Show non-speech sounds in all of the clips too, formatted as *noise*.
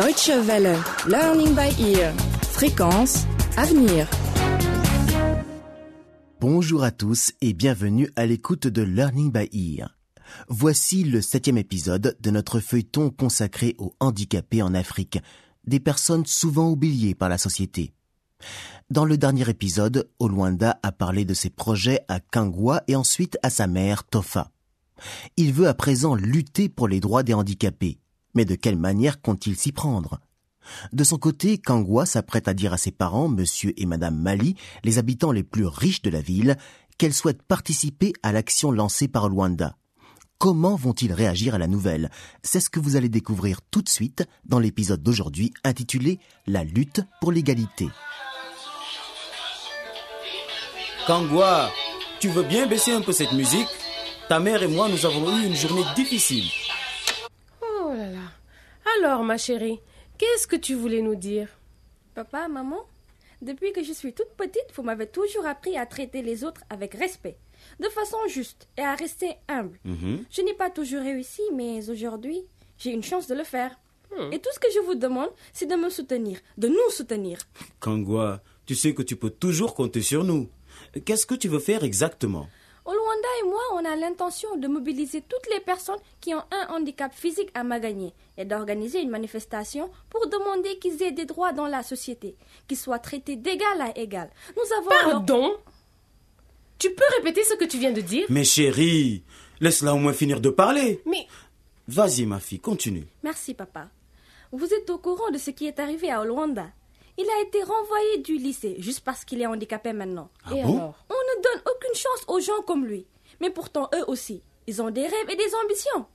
Deutsche Welle, Learning by Ear, fréquence, avenir. Bonjour à tous et bienvenue à l'écoute de Learning by Ear. Voici le septième épisode de notre feuilleton consacré aux handicapés en Afrique, des personnes souvent oubliées par la société. Dans le dernier épisode, Olwanda a parlé de ses projets à Kangwa et ensuite à sa mère, Tofa. Il veut à présent lutter pour les droits des handicapés. Mais de quelle manière compte-t-il s'y prendre? De son côté, Kangwa s'apprête à dire à ses parents, monsieur et madame Mali, les habitants les plus riches de la ville, qu'elle souhaite participer à l'action lancée par Luanda. Comment vont-ils réagir à la nouvelle? C'est ce que vous allez découvrir tout de suite dans l'épisode d'aujourd'hui intitulé La lutte pour l'égalité. Kangwa, tu veux bien baisser un peu cette musique? Ta mère et moi, nous avons eu une journée difficile. Alors, ma chérie, qu'est-ce que tu voulais nous dire? Papa, maman, depuis que je suis toute petite, vous m'avez toujours appris à traiter les autres avec respect, de façon juste et à rester humble. Mhm. Je n'ai pas toujours réussi, mais aujourd'hui, j'ai une chance de le faire. Et tout ce que je vous demande, c'est de me soutenir, de nous soutenir. Kangwa, tu sais que tu peux toujours compter sur nous. Qu'est-ce que tu veux faire exactement? Olwanda et moi, on a l'intention de mobiliser toutes les personnes qui ont un handicap physique à Magagné et d'organiser une manifestation pour demander qu'ils aient des droits dans la société, qu'ils soient traités d'égal à égal. Nous avons... Pardon? Tu peux répéter ce que tu viens de dire? Mais chérie, laisse-la au moins finir de parler. Mais Vas-y, ma fille, continue. Merci, papa. Vous êtes au courant de ce qui est arrivé à Olwanda. Il a été renvoyé du lycée juste parce qu'il est handicapé maintenant. Ah et bon alors On ne donne aucune chance aux gens comme lui. Mais pourtant, eux aussi, ils ont des rêves et des ambitions.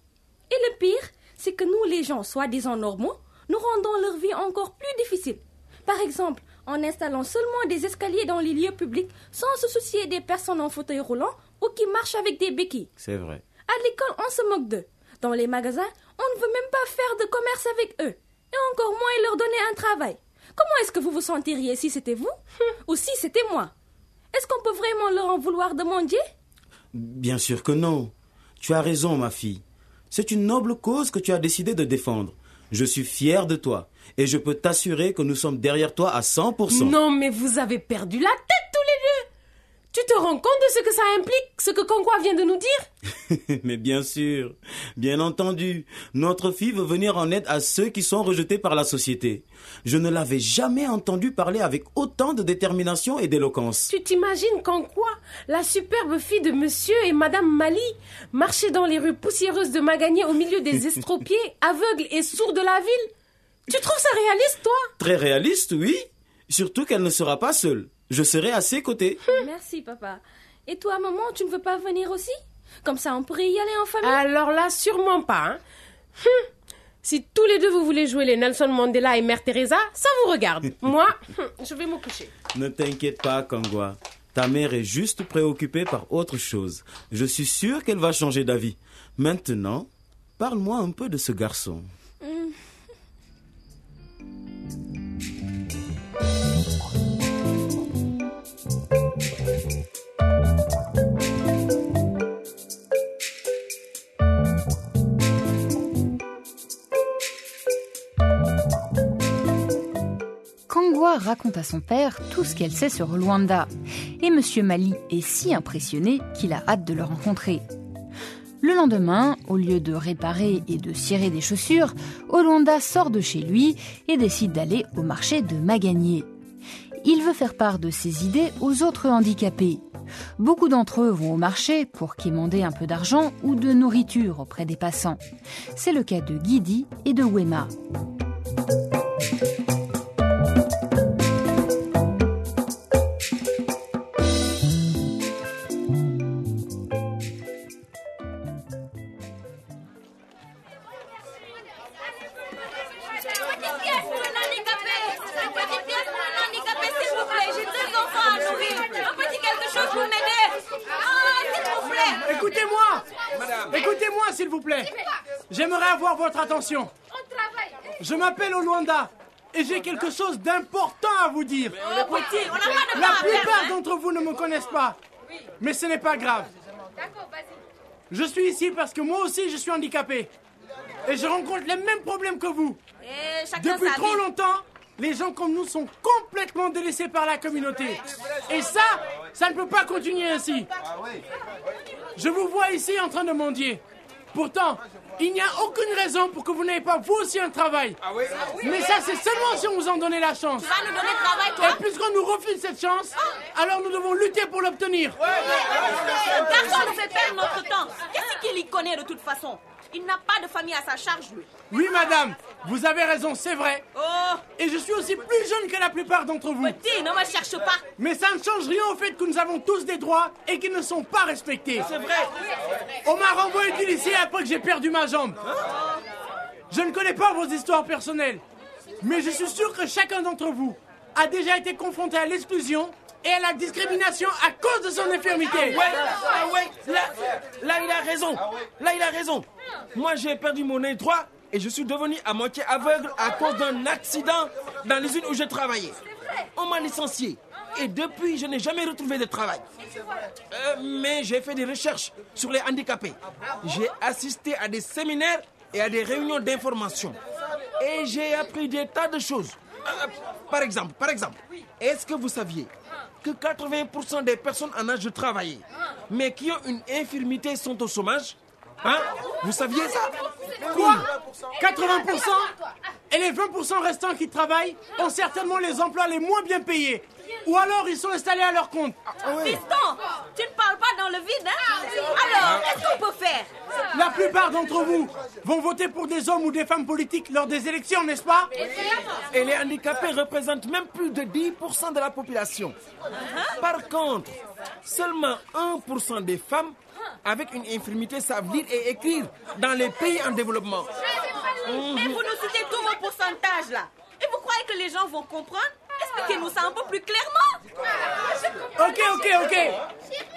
Et le pire, c'est que nous, les gens soi-disant normaux, nous rendons leur vie encore plus difficile. Par exemple, en installant seulement des escaliers dans les lieux publics sans se soucier des personnes en fauteuil roulant ou qui marchent avec des béquilles. C'est vrai. À l'école, on se moque d'eux. Dans les magasins, on ne veut même pas faire de commerce avec eux. Et encore moins leur donner un travail. Comment est-ce que vous vous sentiriez si c'était vous Ou si c'était moi? Est-ce qu'on peut vraiment leur en vouloir de mendier Bien sûr que non. Tu as raison, ma fille. C'est une noble cause que tu as décidé de défendre. Je suis fier de toi. Et je peux t'assurer que nous sommes derrière toi à 100%. Non, mais vous avez perdu la tête Tu te rends compte de ce que ça implique, ce que Kangwa vient de nous dire *laughs* Mais bien sûr, bien entendu, notre fille veut venir en aide à ceux qui sont rejetés par la société. Je ne l'avais jamais entendu parler avec autant de détermination et d'éloquence. Tu t'imagines Kangwa, la superbe fille de monsieur et madame Mali, marcher dans les rues poussiéreuses de Magagné au milieu des *laughs* estropiés, aveugles et sourds de la ville? Tu trouves ça réaliste, toi? Très réaliste, oui. Surtout qu'elle ne sera pas seule. Je serai à ses côtés. *laughs* Merci, papa. Et toi, maman, tu ne veux pas venir aussi? Comme ça, on pourrait y aller en famille? Alors là, sûrement pas. hein. Hum. Si tous les deux vous voulez jouer les Nelson Mandela et Mère Teresa, ça vous regarde. *laughs* Moi, hum, je vais me coucher. Ne t'inquiète pas, Kangwa. Ta mère est juste préoccupée par autre chose. Je suis sûr qu'elle va changer d'avis. Maintenant, parle-moi un peu de ce garçon. À son père tout ce qu'elle sait sur Luanda. Et Monsieur Mali est si impressionné qu'il a hâte de le rencontrer. Le lendemain, au lieu de réparer et de cirer des chaussures, Olwanda sort de chez lui et décide d'aller au marché de Magagné. Il veut faire part de ses idées aux autres handicapés. Beaucoup d'entre eux vont au marché pour quémander un peu d'argent ou de nourriture auprès des passants. C'est le cas de Guidi et de Wema. S'il vous plaît J'aimerais avoir votre attention. Je m'appelle Olwanda et j'ai quelque chose d'important à vous dire. La plupart d'entre vous ne me connaissent pas. Mais ce n'est pas grave. Je suis ici parce que moi aussi je suis handicapé. Et je rencontre les mêmes problèmes que vous. Depuis trop longtemps, les gens comme nous sont complètement délaissés par la communauté. Et ça, ça ne peut pas continuer ainsi. Je vous vois ici en train de mendier. Pourtant, il n'y a aucune raison pour que vous n'ayez pas vous aussi un travail. Mais ça, c'est seulement si on vous en donnait la chance. Tu vas nous donner travail, toi Et puisqu'on nous refuse cette chance, alors nous devons lutter pour l'obtenir. Garçon nous fait perdre notre temps. Qu'est-ce qu'il y connaît de toute façon Il n'a pas de famille à sa charge, lui. Oui, madame, vous avez raison, c'est vrai. Oh, Et je suis aussi plus jeune que la plupart d'entre vous. petit, ne me cherche pas. Mais ça ne change rien au fait que nous avons tous des droits et qu'ils ne sont pas respectés. C'est vrai. On m'a renvoyé du lycée après que j'ai perdu ma jambe. Je ne connais pas vos histoires personnelles, mais je suis sûr que chacun d'entre vous a déjà été confronté à l'exclusion et à la discrimination à cause de son infirmité. Ouais, ah ouais, là, là il a raison. Là il a raison. Moi j'ai perdu mon œil droit et je suis devenu à moitié aveugle à cause d'un accident dans l'usine où je travaillais. On m'a licencié et depuis je n'ai jamais retrouvé de travail. Euh, mais j'ai fait des recherches sur les handicapés. J'ai assisté à des séminaires et à des réunions d'information. Et j'ai appris des tas de choses. Euh, par exemple, par exemple, est-ce que vous saviez que 80% des personnes en âge de travailler, mais qui ont une infirmité, sont au chômage Hein? Vous saviez ça? Quoi? 80% Et les 20% restants qui travaillent ont certainement les emplois les moins bien payés. Ou alors ils sont installés à leur compte. Fiston, tu ne parles pas le vide, hein Alors, qu'est-ce qu'on peut faire La plupart d'entre vous vont voter pour des hommes ou des femmes politiques lors des élections, n'est-ce pas? Et les handicapés représentent même plus de 10% de la population. Par contre, seulement 1% des femmes avec une infirmité savent lire et écrire dans les pays en développement. Mais vous nous citez tous vos pourcentages, là. Et vous croyez que les gens vont comprendre? Expliquez-nous ça un peu plus clairement. Ok, ok, ok.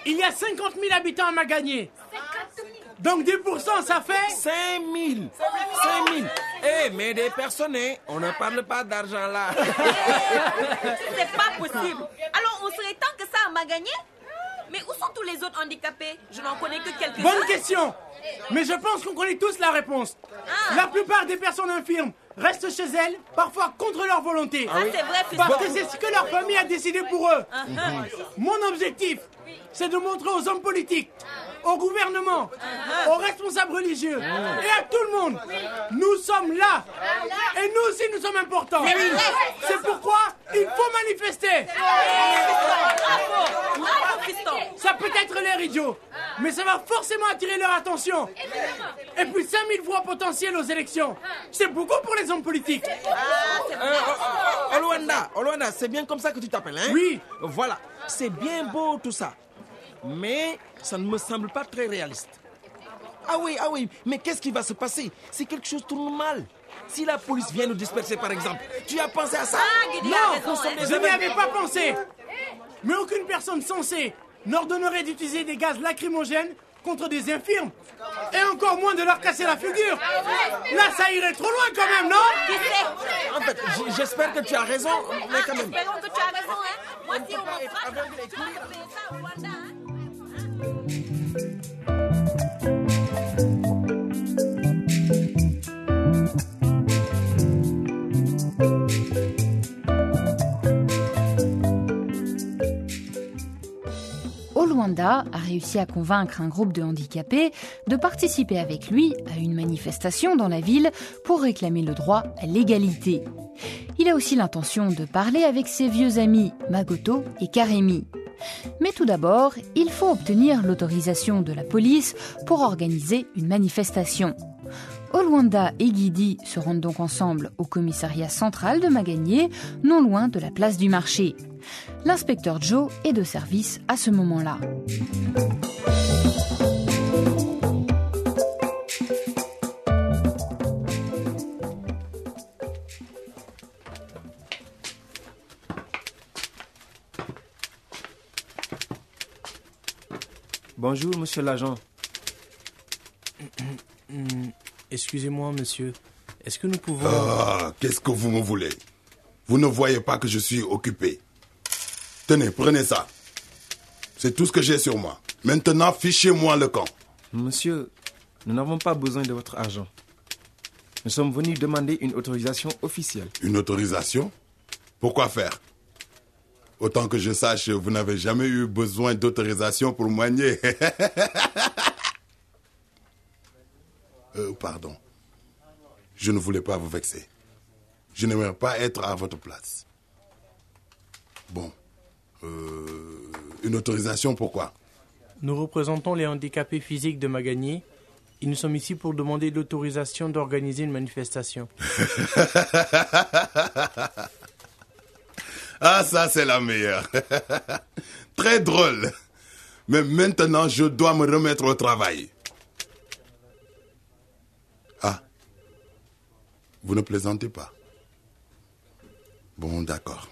Il y a 50 000 habitants à Magagné. Donc 10% ça fait 5 000 5 000 Eh, mais des personnes, hein, on ne parle pas d'argent là. *laughs* C'est pas possible. Alors, on serait temps que ça m'a gagné Mais où sont tous les autres handicapés? Je n'en connais que quelques-uns. Bonne question. Mais je pense qu'on connaît tous la réponse. La plupart des personnes infirmes restent chez elles, parfois contre leur volonté. Ça, c'est vrai, Fiston. Parce que c'est ce que leur famille a décidé pour eux. Mon objectif, c'est de montrer aux hommes politiques, au gouvernement, aux responsables religieux et à tout le monde, nous sommes là. Et nous aussi, nous sommes importants. C'est pourquoi il faut manifester. Ça peut être l'air idiot, mais ça va forcément attirer leur attention. Et puis 5000 voix potentielles aux élections, c'est beaucoup pour les hommes politiques. Olwanda, c'est bien comme ça que tu t'appelles, hein? Oui. Voilà, c'est bien beau tout ça. Mais ça ne me semble pas très réaliste. Ah oui, ah oui, mais qu'est-ce qui va se passer si quelque chose tourne mal? Si la police vient nous disperser, par exemple, tu as pensé à ça? Ah, raison, hein. des Je n'y avais pas pensé. Mais aucune personne censée n'ordonnerait d'utiliser des gaz lacrymogènes contre des infirmes. Et encore moins de leur casser la figure. Là, ça irait trop loin quand même, non? En fait, j'espère que tu as raison, mais quand même. Espérons que tu as raison, hein Moi, si on Rwanda, a réussi à convaincre un groupe de handicapés de participer avec lui à une manifestation dans la ville pour réclamer le droit à l'égalité. Il a aussi l'intention de parler avec ses vieux amis Magoto et Karemi. Mais tout d'abord, il faut obtenir l'autorisation de la police pour organiser une manifestation. Olwanda et Guidi se rendent donc ensemble au commissariat central de Magagné, non loin de la place du marché. L'inspecteur Joe est de service à ce moment-là. Bonjour, monsieur l'agent. *clears throat* Excusez-moi, monsieur. Est-ce que nous pouvons... Ah, qu'est-ce que vous me voulez? Vous ne voyez pas que je suis occupé. Tenez, prenez ça. C'est tout ce que j'ai sur moi. Maintenant, fichez-moi le camp. Monsieur, nous n'avons pas besoin de votre argent. Nous sommes venus demander une autorisation officielle. Une autorisation? Pourquoi faire? Autant que je sache, vous n'avez jamais eu besoin d'autorisation pour moigner. *laughs* euh, pardon. Je ne voulais pas vous vexer. Je n'aimerais pas être à votre place. Bon. Euh, une autorisation pourquoi? Nous représentons les handicapés physiques de Magagny et nous sommes ici pour demander l'autorisation d'organiser une manifestation. *laughs* ah, ça c'est la meilleure. *laughs* Très drôle. Mais maintenant, je dois me remettre au travail. Ah. Vous ne plaisantez pas. Bon, d'accord.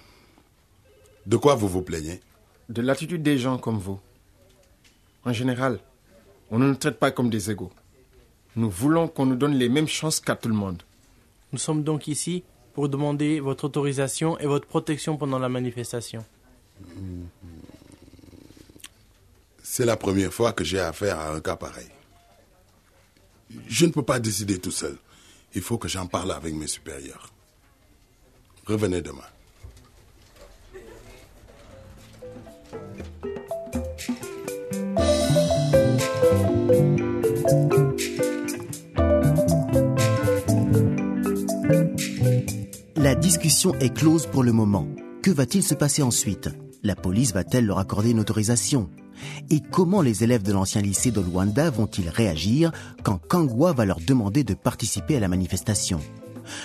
De quoi vous vous plaignez? De l'attitude des gens comme vous. En général, on ne nous traite pas comme des égaux. Nous voulons qu'on nous donne les mêmes chances qu'à tout le monde. Nous sommes donc ici pour demander votre autorisation et votre protection pendant la manifestation. C'est la première fois que j'ai affaire à un cas pareil. Je ne peux pas décider tout seul. Il faut que j'en parle avec mes supérieurs. Revenez demain. Discussion est close pour le moment. Que va-t-il se passer ensuite? La police va-t-elle leur accorder une autorisation? Et comment les élèves de l'ancien lycée de Luanda vont-ils réagir quand Kangwa va leur demander de participer à la manifestation?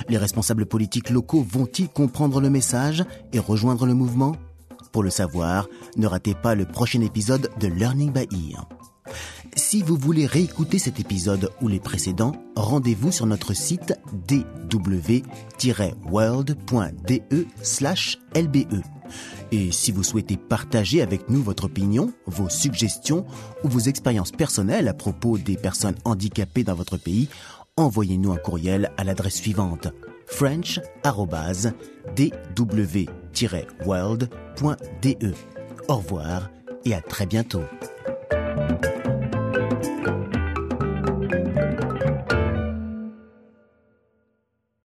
Les responsables politiques locaux vont-ils comprendre le message et rejoindre le mouvement? Pour le savoir, ne ratez pas le prochain épisode de Learning by Ear. Si vous voulez réécouter cet épisode ou les précédents, rendez-vous sur notre site dw-world.de lbe. Et si vous souhaitez partager avec nous votre opinion, vos suggestions ou vos expériences personnelles à propos des personnes handicapées dans votre pays, envoyez-nous un courriel à l'adresse suivante french.dw-world.de. Au revoir et à très bientôt.